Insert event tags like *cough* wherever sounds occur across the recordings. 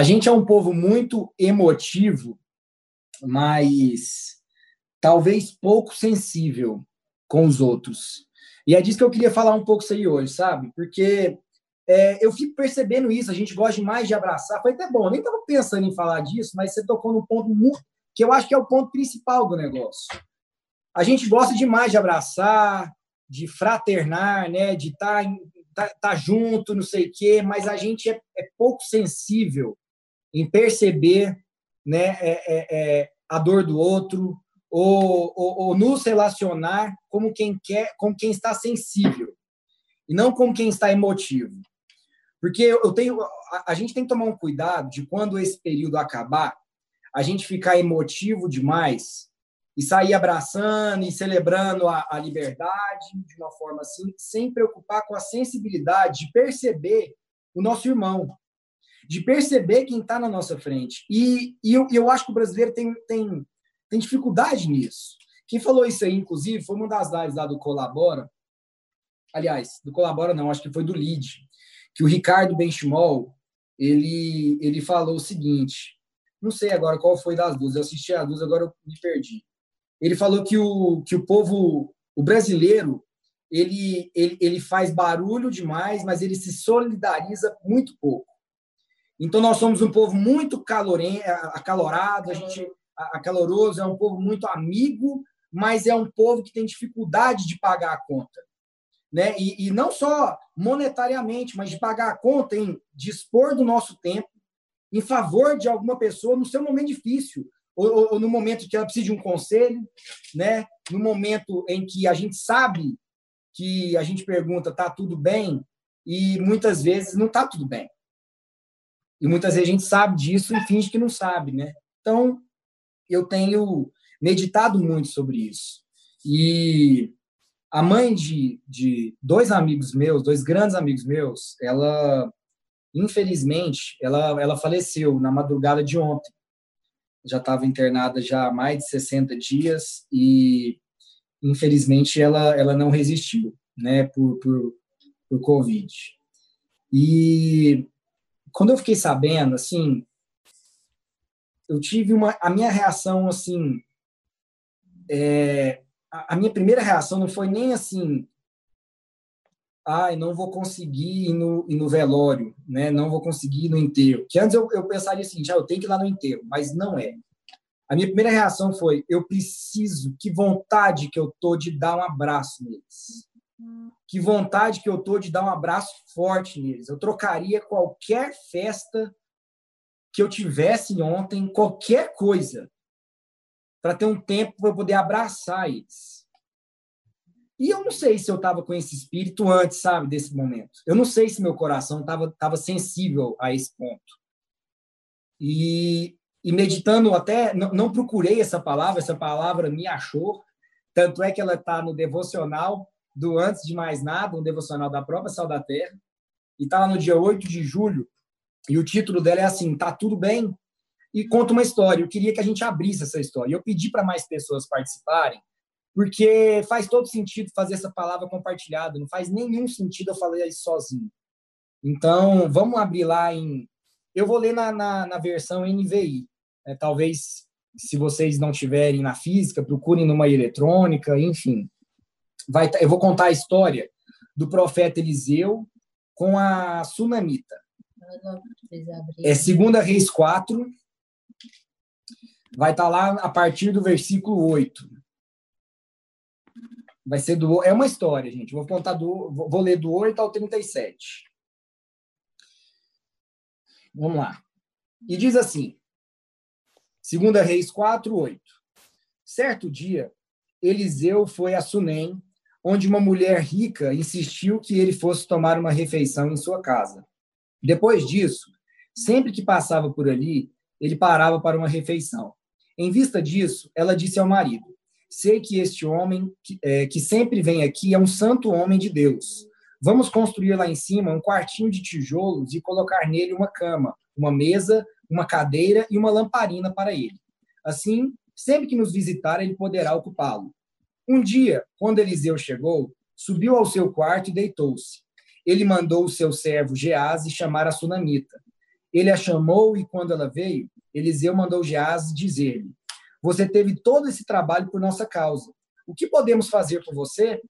A gente é um povo muito emotivo, mas talvez pouco sensível com os outros. E é disso que eu queria falar um pouco isso aí hoje, sabe? Porque é, eu fico percebendo isso, a gente gosta mais de abraçar. Foi até bom, eu nem estava pensando em falar disso, mas você tocou no ponto muito, que eu acho que é o ponto principal do negócio. A gente gosta demais de abraçar, de fraternar, né? de estar tá, tá, tá junto, não sei o quê, mas a gente é, é pouco sensível em perceber né, é, é, é a dor do outro, ou, ou, ou, nos relacionar como quem quer, como quem está sensível e não como quem está emotivo. Porque eu tenho, a, a gente tem que tomar um cuidado de quando esse período acabar, a gente ficar emotivo demais e sair abraçando e celebrando a, a liberdade de uma forma assim, sem preocupar com a sensibilidade de perceber o nosso irmão, de perceber quem está na nossa frente. E, e eu, eu acho que o brasileiro tem, tem tem dificuldade nisso. Quem falou isso aí, inclusive, foi uma das lives lá do Colabora. Aliás, do Colabora não, acho que foi do Lead, que o Ricardo Benchimol, ele, ele falou o seguinte, não sei agora qual foi das duas, eu assisti a duas, agora eu me perdi. Ele falou que o, que o povo, o brasileiro, ele, ele, ele faz barulho demais, mas ele se solidariza muito pouco. Então, nós somos um povo muito acalorado, a gente a Caloroso é um povo muito amigo, mas é um povo que tem dificuldade de pagar a conta. Né? E, e não só monetariamente, mas de pagar a conta em dispor do nosso tempo em favor de alguma pessoa no seu momento difícil, ou, ou, ou, no momento que ela precisa de um conselho, né? no momento em que a gente sabe que a gente pergunta, tá tudo bem? E muitas vezes não tá tudo bem. E muitas vezes a gente sabe disso e finge que não sabe, né? Então, eu tenho meditado muito sobre isso. E a mãe de, de dois amigos meus, dois grandes amigos meus, ela, infelizmente, ela, ela faleceu na madrugada de ontem. Já estava internada já há mais de 60 dias e, infelizmente, ela, ela não resistiu, né, por, por, por Covid. E quando eu fiquei sabendo, assim, eu tive uma a minha reação assim é, a, a, minha primeira reação não foi nem assim ai não vou conseguir ir no, ir no velório né não vou conseguir ir no enterro. Que antes eu, eu pensaria assim já eu tenho que ir lá no enterro. Mas não é. A minha primeira reação foi eu preciso que vontade que eu tô de dar um abraço neles que vontade que eu tô de dar um abraço forte neles eu trocaria qualquer festa que eu tivesse ontem qualquer coisa para ter um tempo para poder abraçar eles. E eu não sei se eu estava com esse espírito antes, sabe, desse momento. Eu não sei se meu coração estava tava sensível a esse ponto. E, e meditando até, não, não, procurei essa palavra, essa palavra me achou, tanto é que ela está no devocional do Antes de Mais Nada, um devocional da própria Sal da Terra, e está lá no dia 8 de julho, e o título dela é assim: Tá tudo bem? E conta uma história. Eu queria que a gente abrisse essa história. Eu pedi para mais pessoas participarem, porque faz todo sentido fazer essa palavra compartilhada. Não faz nenhum sentido eu falar isso sozinho. Então, vamos abrir lá em. Eu vou ler na, na, na versão NVI. É, talvez, se vocês não tiverem na física, procurem numa eletrônica, enfim. Vai, eu vou contar a história do profeta Eliseu com a sunamita. É segunda Reis 4. Vai estar tá lá a partir do versículo 8. Vai ser do é uma história, gente. Vou contar do vou ler do 8 ao 37. Vamos lá. E diz assim: Segunda Reis 4, 8. Certo dia, Eliseu foi a Sunem, onde uma mulher rica insistiu que ele fosse tomar uma refeição em sua casa. Depois disso, sempre que passava por ali, ele parava para uma refeição. Em vista disso, ela disse ao marido: Sei que este homem que, é, que sempre vem aqui é um santo homem de Deus. Vamos construir lá em cima um quartinho de tijolos e colocar nele uma cama, uma mesa, uma cadeira e uma lamparina para ele. Assim, sempre que nos visitar, ele poderá ocupá-lo. Um dia, quando Eliseu chegou, subiu ao seu quarto e deitou-se ele mandou o seu servo Gease chamar a sunamita. Ele a chamou e quando ela veio, Eliseu mandou Geás dizer-lhe: Você teve todo esse trabalho por nossa causa. O que podemos fazer por você?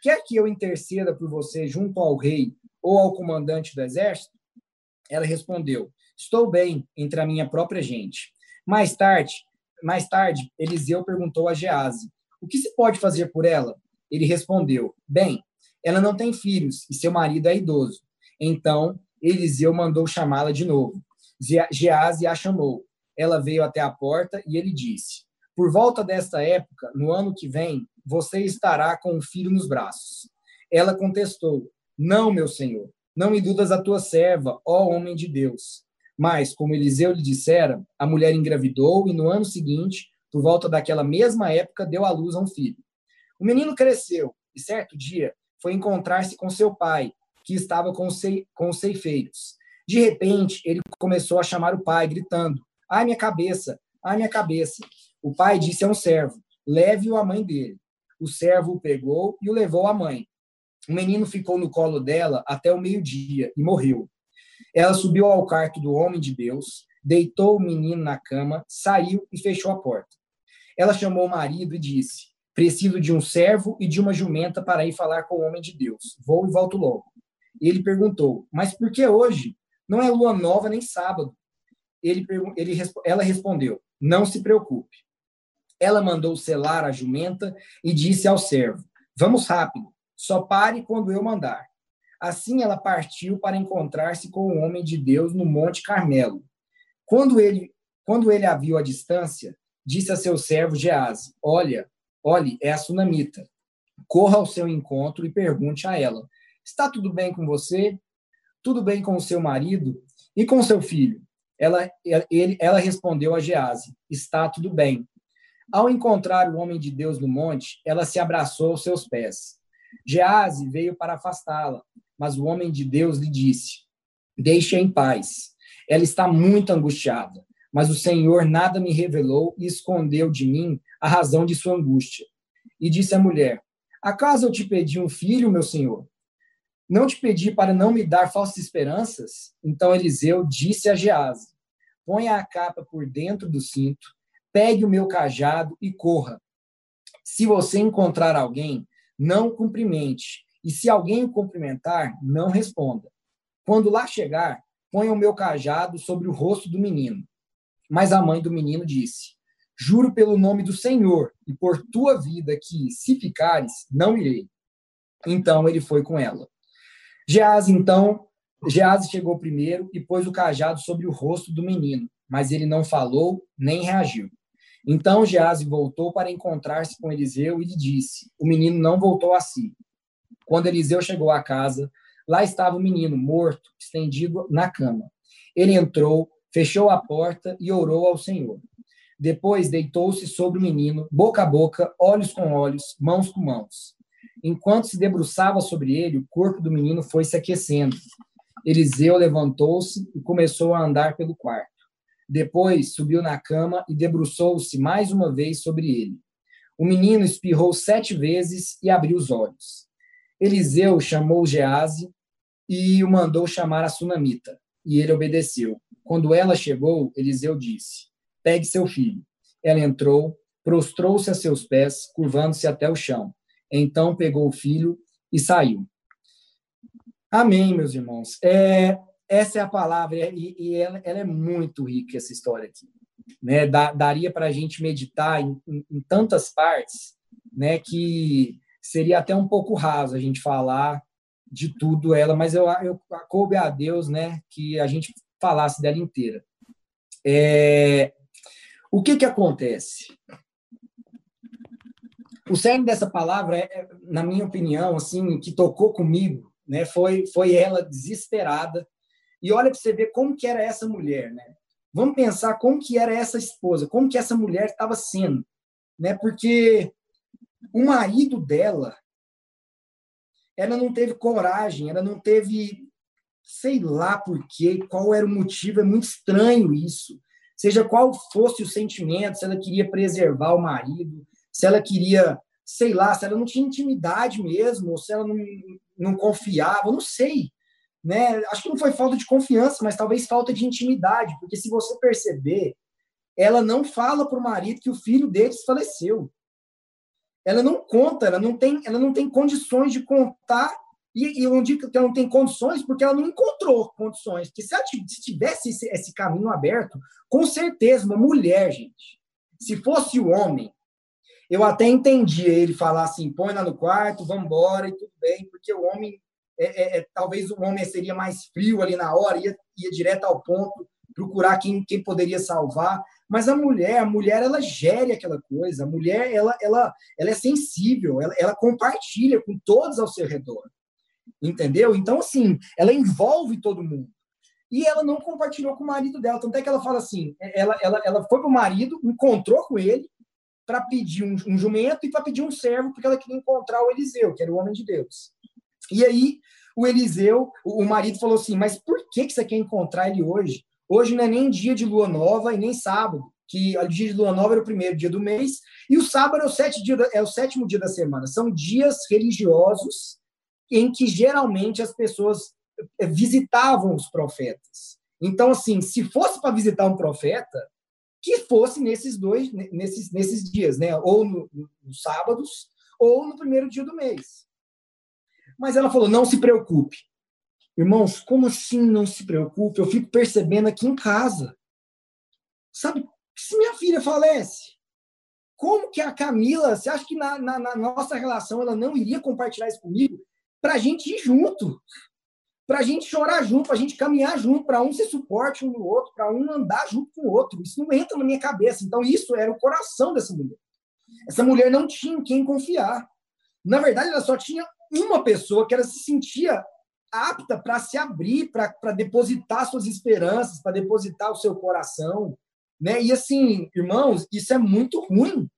Quer que eu interceda por você junto ao rei ou ao comandante do exército? Ela respondeu: Estou bem entre a minha própria gente. Mais tarde, mais tarde, Eliseu perguntou a Gease: O que se pode fazer por ela? Ele respondeu: Bem, ela não tem filhos e seu marido é idoso. Então, Eliseu mandou chamá-la de novo. Gease a chamou. Ela veio até a porta e ele disse: Por volta desta época, no ano que vem, você estará com um filho nos braços. Ela contestou: Não, meu senhor, não iludas a tua serva, ó homem de Deus. Mas, como Eliseu lhe dissera, a mulher engravidou e no ano seguinte, por volta daquela mesma época, deu à luz a um filho. O menino cresceu e, certo dia, foi encontrar-se com seu pai, que estava com os, com os ceifeiros. De repente, ele começou a chamar o pai, gritando: Ai, minha cabeça! Ai, minha cabeça! O pai disse a um servo: Leve-o à mãe dele. O servo o pegou e o levou à mãe. O menino ficou no colo dela até o meio-dia e morreu. Ela subiu ao quarto do homem de Deus, deitou o menino na cama, saiu e fechou a porta. Ela chamou o marido e disse: Preciso de um servo e de uma jumenta para ir falar com o homem de Deus. Vou e volto logo. Ele perguntou: Mas por que hoje? Não é lua nova nem sábado. Ele, ele, ela respondeu: Não se preocupe. Ela mandou selar a jumenta e disse ao servo: Vamos rápido, só pare quando eu mandar. Assim ela partiu para encontrar-se com o homem de Deus no Monte Carmelo. Quando ele, quando ele a viu à distância, disse a seu servo Gease: Olha, olhe, é a sunamita. Corra ao seu encontro e pergunte a ela: Está tudo bem com você? Tudo bem com o seu marido e com seu filho? Ela, ele, ela respondeu a Gease: Está tudo bem. Ao encontrar o homem de Deus no monte, ela se abraçou aos seus pés. Gease veio para afastá-la, mas o homem de Deus lhe disse: Deixe-a em paz. Ela está muito angustiada, mas o Senhor nada me revelou e escondeu de mim a razão de sua angústia. E disse à mulher: Acaso eu te pedi um filho, meu senhor? Não te pedi para não me dar falsas esperanças? Então Eliseu disse a Gease: Ponha a capa por dentro do cinto pegue o meu cajado e corra. Se você encontrar alguém, não cumprimente. E se alguém o cumprimentar, não responda. Quando lá chegar, ponha o meu cajado sobre o rosto do menino. Mas a mãe do menino disse: Juro pelo nome do Senhor e por tua vida que, se ficares, não irei. Então ele foi com ela. Gease, então, Gease chegou primeiro e pôs o cajado sobre o rosto do menino, mas ele não falou nem reagiu. Então Gease voltou para encontrar-se com Eliseu e lhe disse: O menino não voltou a si. Quando Eliseu chegou à casa, lá estava o menino morto, estendido na cama. Ele entrou, fechou a porta e orou ao Senhor. Depois deitou-se sobre o menino, boca a boca, olhos com olhos, mãos com mãos. Enquanto se debruçava sobre ele, o corpo do menino foi se aquecendo. Eliseu levantou-se e começou a andar pelo quarto. Depois subiu na cama e debruçou-se mais uma vez sobre ele. O menino espirrou sete vezes e abriu os olhos. Eliseu chamou Gease e o mandou chamar a sunamita, e ele obedeceu. Quando ela chegou, Eliseu disse: Pegue seu filho. Ela entrou, prostrou-se a seus pés, curvando-se até o chão. Então pegou o filho e saiu. Amém, meus irmãos. É, essa é a palavra, e, e ela, ela, é muito rica, essa história aqui. Né? Da, daria para a gente meditar em, em, em, tantas partes né, que seria até um pouco raso a gente falar de tudo ela, mas eu, eu coube a Deus né, que a gente falasse dela inteira. É, o que, que acontece? O cerne dessa palavra, é, é, na minha opinião, assim, que tocou comigo, né, foi, foi ela desesperada e olha para você ver como que era essa mulher, né? Vamos pensar como que era essa esposa, como que essa mulher estava sendo, né? Porque o marido dela, ela não teve coragem, ela não teve, sei lá por quê, qual era o motivo, é muito estranho isso. Seja qual fosse o sentimento, se ela queria preservar o marido, se ela queria, sei lá, se ela não tinha intimidade mesmo, ou se ela não, não confiava, não sei né? Acho que não foi falta de confiança, mas talvez falta de intimidade, porque se você perceber, ela não fala para o marido que o filho deles faleceu. Ela não conta, ela não tem, ela não tem condições de contar e, e eu que ela não tem condições porque ela não encontrou condições. Porque se ela se tivesse esse, esse caminho aberto, com certeza uma mulher, gente, se fosse o homem, eu até entendia ele falar assim, põe lá no quarto, vamos embora e tudo bem, porque o homem é, é, é, talvez o homem seria mais frio ali na hora, ia, ia direto ao ponto, procurar quem, quem poderia salvar. Mas a mulher, a mulher, ela gere aquela coisa. A mulher, ela, ela, ela é sensível, ela, ela compartilha com todos ao seu redor. Entendeu? Então, assim, ela envolve todo mundo. E ela não compartilhou com o marido dela. Tanto é que ela fala assim: ela, ela, ela foi para o marido, encontrou com ele para pedir um, um jumento e para pedir um servo, porque ela queria encontrar o Eliseu, que era o homem de Deus. E aí, o Eliseu, o marido falou assim: Mas por que, que você quer encontrar ele hoje? Hoje não é nem dia de lua nova e nem sábado, que o dia de lua nova era o primeiro dia do mês, e o sábado é o, dia, é o sétimo dia da semana. São dias religiosos em que geralmente as pessoas eh, visitavam os profetas. Então, assim, se fosse para visitar um profeta, que fosse nesses dois, nesses, nesses dias, né? Ou no, nos sábados, ou no primeiro dia do mês. Mas ela falou: não se preocupe. Irmãos, como assim não se preocupe? Eu fico percebendo aqui em casa. Sabe, se minha filha falece, como que a Camila, você acha que na, na, na nossa relação ela não iria compartilhar isso comigo? Para a gente ir junto, para a gente chorar junto, para a gente caminhar junto, para um se suporte um no outro, para um andar junto com o outro. Isso não entra na minha cabeça. Então, isso era o coração dessa mulher. Essa mulher não tinha em quem confiar. Na verdade, ela só tinha uma pessoa que ela se sentia apta para se abrir, para depositar suas esperanças, para depositar o seu coração, né? E assim, irmãos, isso é muito ruim.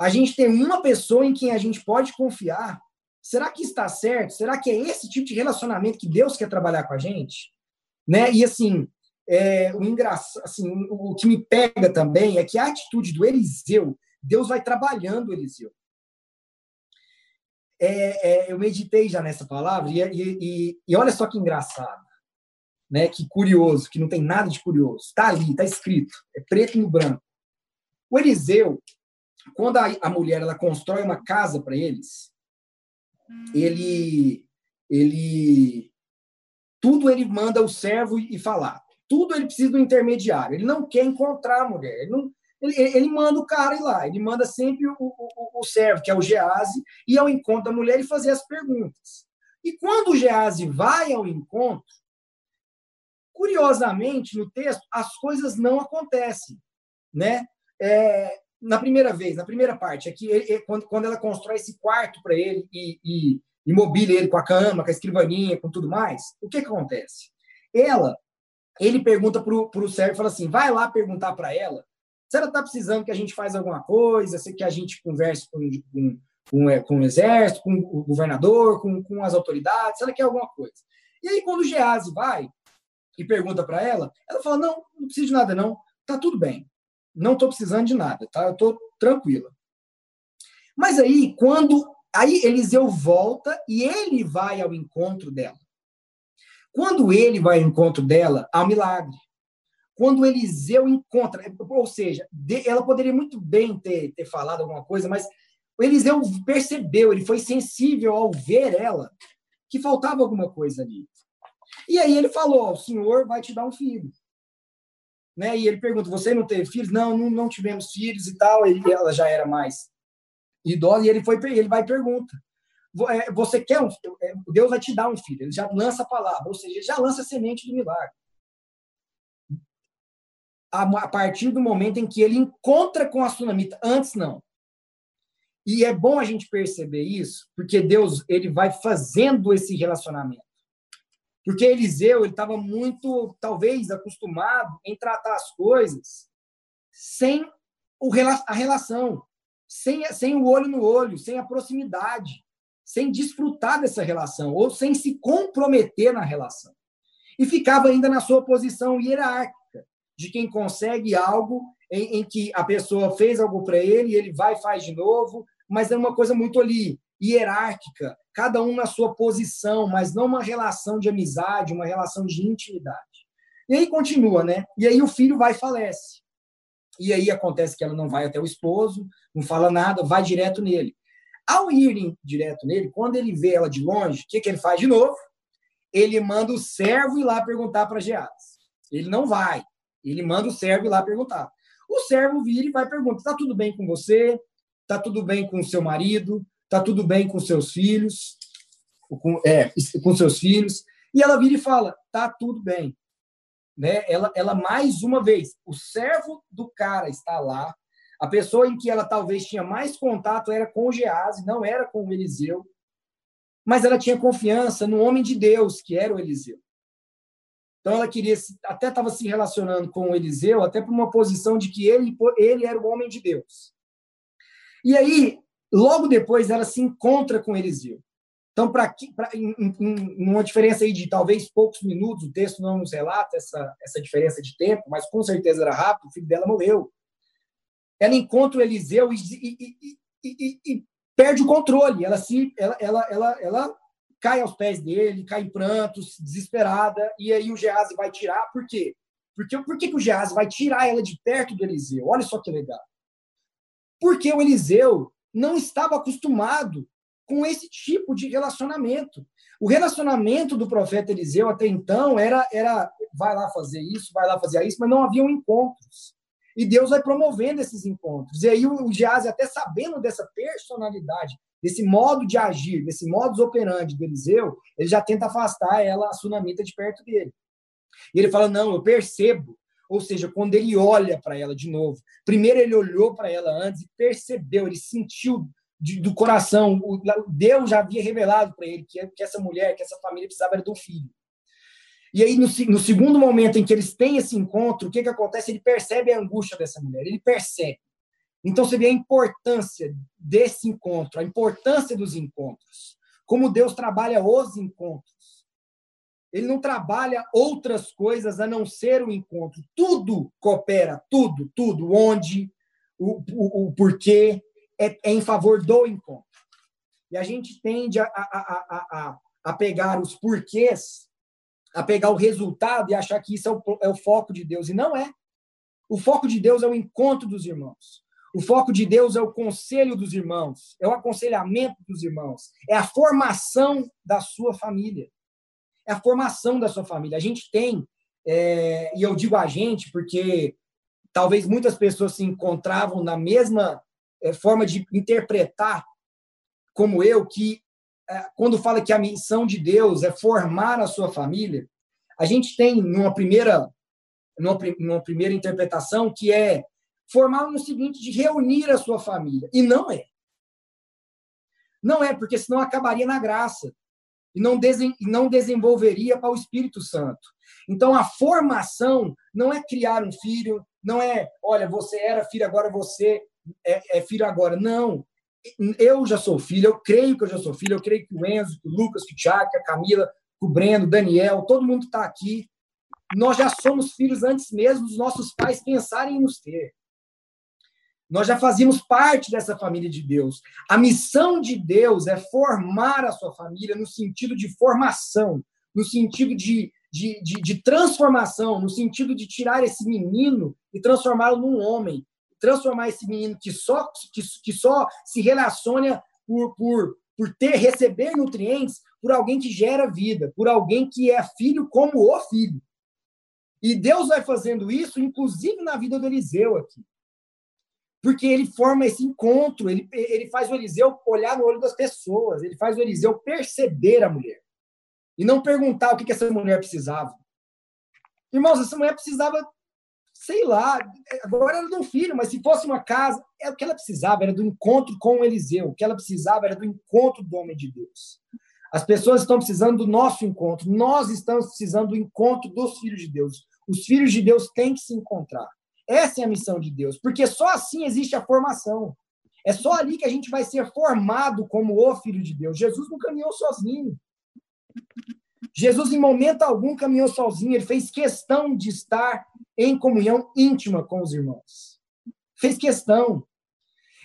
A gente tem uma pessoa em quem a gente pode confiar. Será que está certo? Será que é esse tipo de relacionamento que Deus quer trabalhar com a gente? Né? E assim, é, o engraçado, assim, o que me pega também é que a atitude do Eliseu, Deus vai trabalhando o Eliseu é, é, eu meditei já nessa palavra e, e, e, olha só que engraçado, né? Que curioso, que não tem nada de curioso. Está ali, está escrito, é preto no branco. O Eliseu, quando a, a mulher ela constrói uma casa para eles, ele, ele, tudo ele manda o servo e falar. Tudo ele precisa do intermediário. Ele não quer encontrar a mulher. Ele não, ele, ele manda o cara ir lá, ele manda sempre o, o, o servo, que é o Gease, ir ao encontro da mulher e fazer as perguntas. E quando o Gease vai ao encontro, curiosamente, no texto, as coisas não acontecem. Né? É, na primeira vez, na primeira parte, ele, quando, quando ela constrói esse quarto para ele e, e, e mobília ele com a cama, com a escrivaninha, com tudo mais, o que, que acontece? Ela, ele pergunta para o servo, fala assim, vai lá perguntar para ela se ela está precisando que a gente faça alguma coisa, se que a gente converse com, com, com, é, com o exército, com o governador, com, com as autoridades, se ela quer alguma coisa. E aí, quando o Gease vai e pergunta para ela, ela fala: Não, não preciso de nada, não. Tá tudo bem. Não estou precisando de nada, tá? Eu estou tranquila. Mas aí, quando. Aí Eliseu volta e ele vai ao encontro dela. Quando ele vai ao encontro dela, há um milagre quando Eliseu encontra, ou seja, ela poderia muito bem ter, ter falado alguma coisa, mas Eliseu percebeu, ele foi sensível ao ver ela, que faltava alguma coisa ali. E aí ele falou: o senhor vai te dar um filho. Né? E ele pergunta: você não teve filhos? Não, não, não tivemos filhos e tal. E ela já era mais idosa. E ele, foi, ele vai e pergunta: é, você quer um é, Deus vai te dar um filho. Ele já lança a palavra, ou seja, já lança a semente do milagre a partir do momento em que ele encontra com a sunamita. Antes, não. E é bom a gente perceber isso, porque Deus ele vai fazendo esse relacionamento. Porque Eliseu estava muito, talvez, acostumado em tratar as coisas sem o, a relação, sem, sem o olho no olho, sem a proximidade, sem desfrutar dessa relação, ou sem se comprometer na relação. E ficava ainda na sua posição hierárquica de quem consegue algo em, em que a pessoa fez algo para ele, ele vai e faz de novo, mas é uma coisa muito ali, hierárquica, cada um na sua posição, mas não uma relação de amizade, uma relação de intimidade. E aí continua, né? E aí o filho vai e falece. E aí acontece que ela não vai até o esposo, não fala nada, vai direto nele. Ao irem direto nele, quando ele vê ela de longe, o que, que ele faz de novo? Ele manda o servo ir lá perguntar para Geás. Ele não vai. Ele manda o servo ir lá perguntar. O servo vira e vai perguntar: tá tudo bem com você? Tá tudo bem com seu marido? Tá tudo bem com seus filhos? Com, é, com seus filhos? E ela vira e fala: tá tudo bem né? Ela, ela mais uma vez, o servo do cara está lá. A pessoa em que ela talvez tinha mais contato era com o Gease, não era com o Eliseu. Mas ela tinha confiança no homem de Deus, que era o Eliseu. Então ela queria até estava se relacionando com o Eliseu, até por uma posição de que ele ele era o homem de Deus. E aí, logo depois ela se encontra com Eliseu. Então, para uma diferença aí de talvez poucos minutos, o texto não nos relata essa, essa diferença de tempo, mas com certeza era rápido, o filho dela morreu. Ela encontra o Eliseu e, e, e, e perde o controle. Ela, se, ela, ela, ela, ela cai aos pés dele, cai em prantos, desesperada, e aí o Gease vai tirar. Por quê? Porque, por que, que o Gease vai tirar ela de perto do Eliseu? Olha só que legal. Porque o Eliseu não estava acostumado com esse tipo de relacionamento. O relacionamento do profeta Eliseu até então era, era vai lá fazer isso, vai lá fazer isso, mas não haviam encontros. E Deus vai promovendo esses encontros. E aí o Geazi, até sabendo dessa personalidade, desse modo de agir, desse modus operandi do Eliseu, ele já tenta afastar ela, a sunamita, de perto dele. E ele fala: Não, eu percebo. Ou seja, quando ele olha para ela de novo, primeiro ele olhou para ela antes e percebeu, ele sentiu de, do coração. O, Deus já havia revelado para ele que, que essa mulher, que essa família precisava de um filho. E aí, no, no, segundo momento em que eles têm esse encontro, o que, que acontece? Ele percebe a angústia dessa mulher, ele percebe. Então, você vê a importância desse encontro, a importância dos encontros. Como Deus trabalha os encontros. Ele não trabalha outras coisas a não ser o encontro. Tudo coopera, tudo, tudo. Onde, o, o, o porquê, é, é em favor do encontro. E a gente tende a, a, a, a, a pegar os porquês, a pegar o resultado e achar que isso é o, é o foco de Deus. E não é. O foco de Deus é o encontro dos irmãos. O foco de Deus é o conselho dos irmãos, é o aconselhamento dos irmãos, é a formação da sua família. É a formação da sua família. A gente tem, é, e eu digo a gente porque talvez muitas pessoas se encontravam na mesma é, forma de interpretar, como eu, que é, quando fala que a missão de Deus é formar a sua família, a gente tem numa primeira, numa, numa primeira interpretação que é formar no seguinte de reunir a sua família. E não é. Não é, porque senão acabaria na graça e não, desen, não desenvolveria para o Espírito Santo. Então, a formação não é criar um filho, não é, olha, você era filho, agora você é, é filho agora. Não. Eu já sou filho, eu creio que eu já sou filho, eu creio que o Enzo, que o Lucas, que o Tiago, que a Camila, que o Breno, Daniel, todo mundo está aqui. Nós já somos filhos antes mesmo dos nossos pais pensarem em nos ter. Nós já fazíamos parte dessa família de Deus. A missão de Deus é formar a sua família no sentido de formação, no sentido de, de, de, de transformação, no sentido de tirar esse menino e transformá-lo num homem, transformar esse menino que só, que, que só se relaciona por, por, por ter, receber nutrientes, por alguém que gera vida, por alguém que é filho como o filho. E Deus vai fazendo isso, inclusive na vida do Eliseu aqui. Porque ele forma esse encontro, ele, ele faz o Eliseu olhar no olho das pessoas, ele faz o Eliseu perceber a mulher. E não perguntar o que, que essa mulher precisava. Irmãos, essa mulher precisava sei lá, agora era de um filho, mas se fosse uma casa, é o que ela precisava, era do encontro com o Eliseu, o que ela precisava era do encontro do homem de Deus. As pessoas estão precisando do nosso encontro, nós estamos precisando do encontro dos filhos de Deus. Os filhos de Deus têm que se encontrar. Essa é a missão de Deus, porque só assim existe a formação. É só ali que a gente vai ser formado como o filho de Deus. Jesus não caminhou sozinho. Jesus, em momento algum, caminhou sozinho, ele fez questão de estar em comunhão íntima com os irmãos. Fez questão.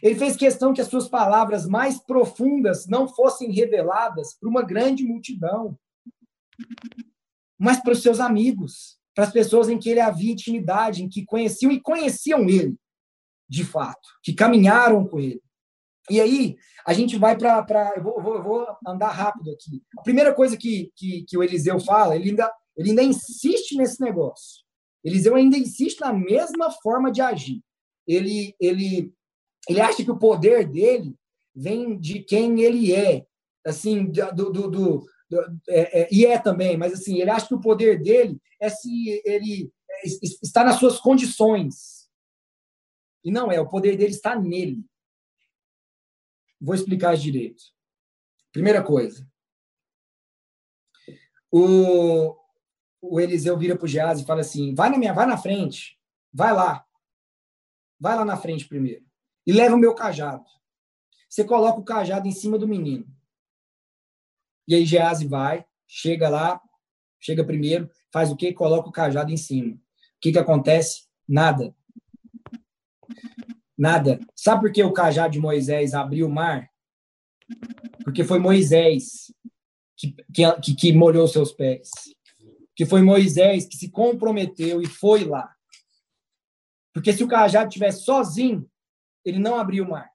Ele fez questão que as suas palavras mais profundas não fossem reveladas para uma grande multidão, mas para os seus amigos, para as pessoas em que ele havia intimidade, em que conheciam e conheciam ele, de fato, que caminharam com ele. E aí, a gente vai para. Eu vou, vou, vou, andar rápido aqui. A primeira coisa que, que, que o Eliseu fala, ele ainda, ele ainda insiste nesse negócio. Eliseu ainda insiste na mesma forma de agir. Ele, ele, ele acha que o poder dele vem de quem ele é, assim, do, do, do, é, é, e é também, mas assim, ele acha que o poder dele é se ele é, está nas suas condições. E não é, o poder dele está nele. Vou explicar direito. Primeira coisa. O, o Eliseu vira para o Geazi e fala assim: vai na minha, vai na frente, vai lá. Vai lá na frente primeiro. E leva o meu cajado. Você coloca o cajado em cima do menino. E aí Geazi vai, chega lá, chega primeiro, faz o quê? Coloca o cajado em cima. O que, que acontece? Nada. Nada. Sabe por que o cajado de Moisés abriu o mar? Porque foi Moisés que, que, que molhou seus pés. Que foi Moisés que se comprometeu e foi lá. Porque se o cajado estivesse sozinho, ele não abriu o mar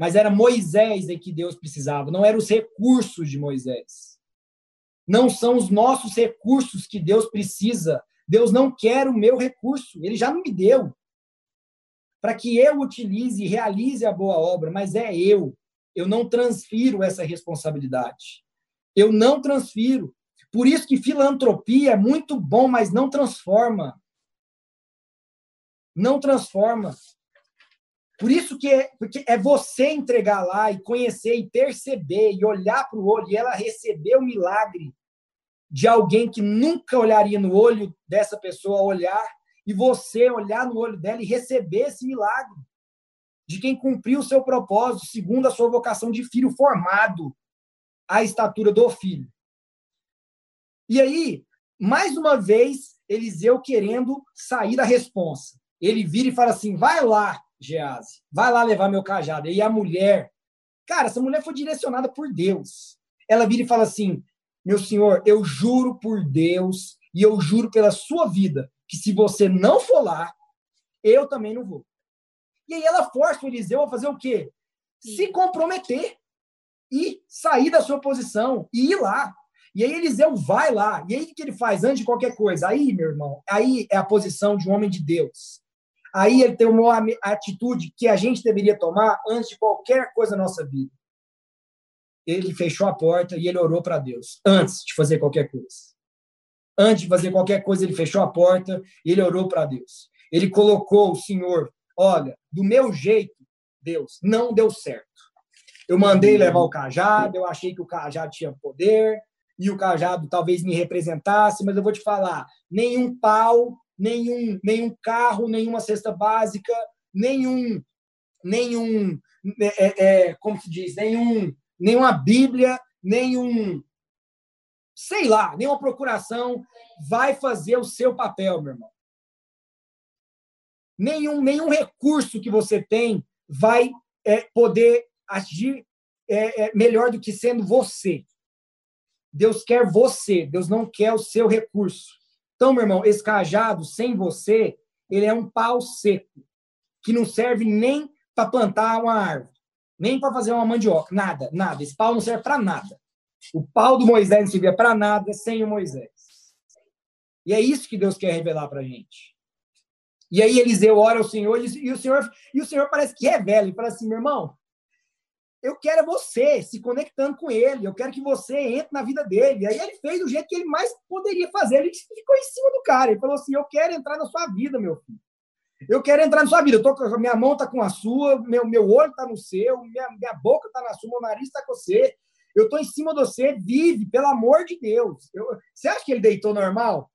mas era Moisés em que Deus precisava, não eram os recursos de Moisés. Não são os nossos recursos que Deus precisa. Deus não quer o meu recurso, ele já não me deu. Para que eu utilize e realize a boa obra, mas é eu. Eu não transfiro essa responsabilidade. Eu não transfiro. Por isso que filantropia é muito bom, mas não transforma. Não transforma. Por isso que é, porque é você entregar lá e conhecer e perceber e olhar para o olho e ela receber o milagre de alguém que nunca olharia no olho dessa pessoa olhar e você olhar no olho dela e receber esse milagre de quem cumpriu o seu propósito segundo a sua vocação de filho formado à estatura do filho. E aí, mais uma vez, Eliseu querendo sair da responsa. Ele vira e fala assim: vai lá, Gease, vai lá levar meu cajado. E a mulher, cara, essa mulher foi direcionada por Deus. Ela vira e fala assim: meu senhor, eu juro por Deus e eu juro pela sua vida que se você não for lá, eu também não vou. E aí ela força o Eliseu a fazer o quê? Se comprometer e sair da sua posição e ir lá. E aí Eliseu vai lá. E aí o que ele faz antes de qualquer coisa? Aí, meu irmão, aí é a posição de um homem de Deus. Aí ele tem uma atitude que a gente deveria tomar antes de qualquer coisa na nossa vida. Ele fechou a porta e ele orou para Deus, antes de fazer qualquer coisa. Antes de fazer qualquer coisa, ele fechou a porta e ele orou para Deus. Ele colocou o Senhor, olha, do meu jeito, Deus, não deu certo. Eu mandei levar o cajado, eu achei que o cajado tinha poder, e o cajado talvez me representasse, mas eu vou te falar, nenhum pau nenhum, nenhum carro, nenhuma cesta básica, nenhum, nenhum é, é, é, como se diz, nenhum, nenhuma Bíblia, nenhum, sei lá, nenhuma procuração vai fazer o seu papel, meu irmão. Nenhum, nenhum recurso que você tem vai é, poder agir é, é, melhor do que sendo você. Deus quer você, Deus não quer o seu recurso. Então, meu irmão, esse cajado sem você, ele é um pau seco, que não serve nem para plantar uma árvore, nem para fazer uma mandioca, nada, nada. Esse pau não serve para nada. O pau do Moisés não servia para nada sem o Moisés. E é isso que Deus quer revelar para a gente. E aí Eliseu ora ao Senhor e o Senhor e o Senhor parece que velho e fala assim, meu irmão, eu quero é você se conectando com ele, eu quero que você entre na vida dele. Aí ele fez do jeito que ele mais poderia fazer, ele ficou em cima do cara, ele falou assim: Eu quero entrar na sua vida, meu filho. Eu quero entrar na sua vida. Eu tô, minha mão está com a sua, meu, meu olho está no seu, minha, minha boca está na sua, meu nariz está com você. Eu estou em cima de você, vive, pelo amor de Deus. Eu, você acha que ele deitou normal?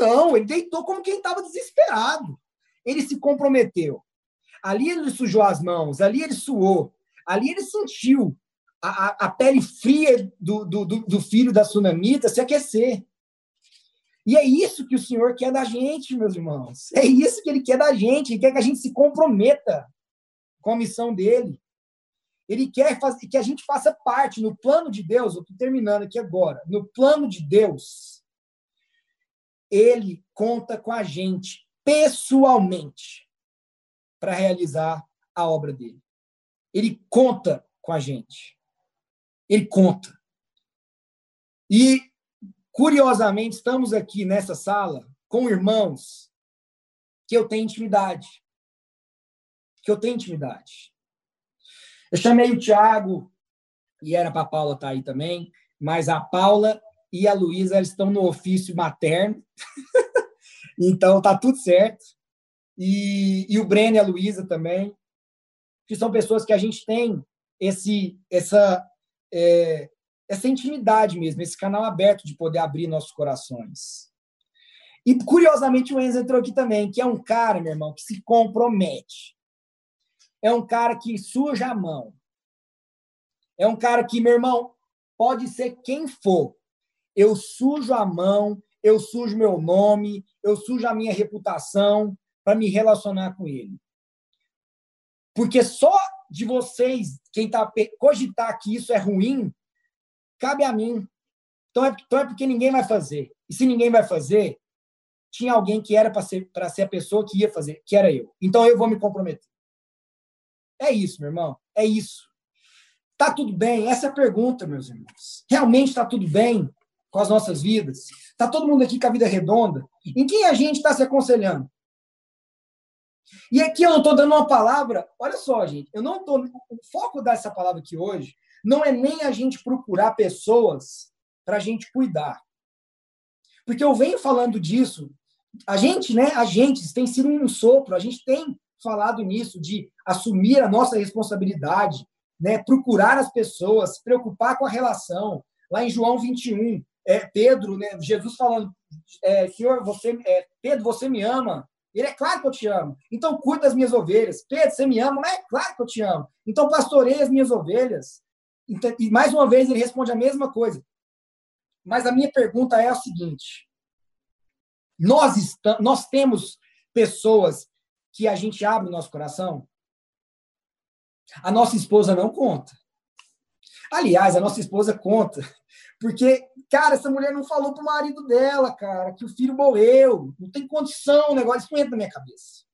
Não, ele deitou como quem estava desesperado. Ele se comprometeu. Ali ele sujou as mãos, ali ele suou. Ali ele sentiu a, a, pele fria do, do, do, filho da sunamita se aquecer. E é isso que o Senhor quer da gente, meus irmãos. É isso que ele quer da gente. Ele quer que a gente se comprometa. com a missão dele. Ele quer fazer, que a gente faça parte no plano de Deus. Eu estou terminando aqui agora. No plano de Deus, ele conta com a gente pessoalmente para realizar a obra dele. Ele conta com a gente. Ele conta. E, curiosamente, estamos aqui nessa sala com irmãos que eu tenho intimidade. Que eu tenho intimidade. Eu chamei o Tiago, e era para a Paula estar tá aí também, mas a Paula e a Luísa estão no ofício materno, *laughs* então tá tudo certo. E, e o Breno e a Luísa também, que são pessoas que a gente tem esse, essa, é, essa intimidade mesmo, esse canal aberto de poder abrir nossos corações. E, curiosamente, o Enzo entrou aqui também, que é um cara, meu irmão, que se compromete. É um cara que suja a mão. É um cara que, meu irmão, pode ser quem for. Eu sujo a mão, eu sujo meu nome, eu sujo a minha reputação para me relacionar com ele. Porque só de vocês, quem está cogitar que isso é ruim, cabe a mim. Então é, então é porque ninguém vai fazer. E se ninguém vai fazer, tinha alguém que era para ser, ser a pessoa que ia fazer, que era eu. Então eu vou me comprometer. É isso, meu irmão. É isso. Tá tudo bem? Essa é a pergunta, meus irmãos. Realmente está tudo bem com as nossas vidas? Tá todo mundo aqui com a vida redonda? Em quem a gente está se aconselhando? E aqui eu não estou dando uma palavra. Olha só, gente. Eu não tô. O foco dessa palavra aqui hoje não é nem a gente procurar pessoas para a gente cuidar. Porque eu venho falando disso. A gente, né? A gente tem sido um sopro. A gente tem falado nisso de assumir a nossa responsabilidade, né? Procurar as pessoas, se preocupar com a relação. Lá em João 21, é, Pedro, né? Jesus falando, é, Senhor, você, é, Pedro, você me ama. Ele é claro que eu te amo. Então cuida das minhas ovelhas. Pedro, você me ama? Mas é claro que eu te amo. Então pastorei as minhas ovelhas. Então, e mais uma vez ele responde a mesma coisa. Mas a minha pergunta é a seguinte: nós, estamos, nós temos pessoas que a gente abre o nosso coração? A nossa esposa não conta. Aliás, a nossa esposa conta, porque, cara, essa mulher não falou pro marido dela, cara, que o filho morreu, não tem condição, o negócio, isso não entra na minha cabeça.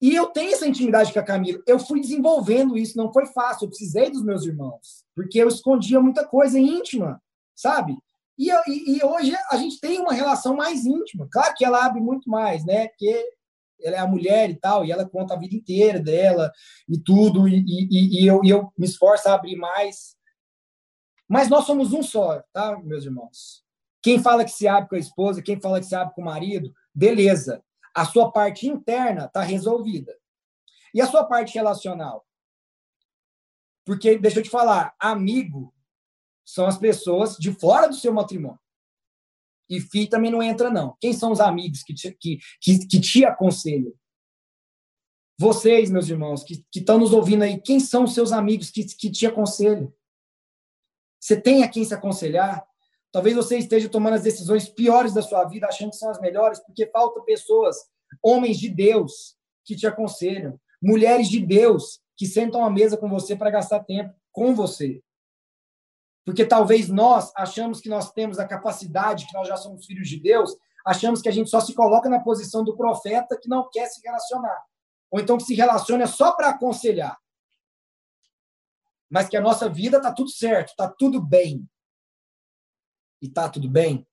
E eu tenho essa intimidade com a Camila. Eu fui desenvolvendo isso, não foi fácil. Eu precisei dos meus irmãos, porque eu escondia muita coisa íntima, sabe? E, e, e, hoje a gente tem uma relação mais íntima. Claro que ela abre muito mais, né? Porque ela é a mulher e tal, e ela conta a vida inteira dela e tudo, e, e, e eu, e eu me esforço a abrir mais. Mas nós somos um só, tá, meus irmãos? Quem fala que se abre com a esposa, quem fala que se abre com o marido, beleza a sua parte interna está resolvida. E a sua parte relacional? Porque, deixa eu te falar, amigo são as pessoas de fora do seu matrimônio. E FI também não entra, não. Quem são os amigos que te, que, que, que te aconselham? Vocês, meus irmãos, que estão nos ouvindo aí, quem são os seus amigos que, que te aconselham? Você tem a quem se aconselhar? Talvez você esteja tomando as decisões piores da sua vida, achando que são as melhores, porque faltam pessoas, homens de Deus, que te aconselham, mulheres de Deus, que sentam à mesa com você para gastar tempo com você. Porque talvez nós achamos que nós temos a capacidade, que nós já somos filhos de Deus, achamos que a gente só se coloca na posição do profeta que não quer se relacionar. Ou então que se relaciona só para aconselhar. Mas que a nossa vida está tudo certo, está tudo bem e tá tudo bem?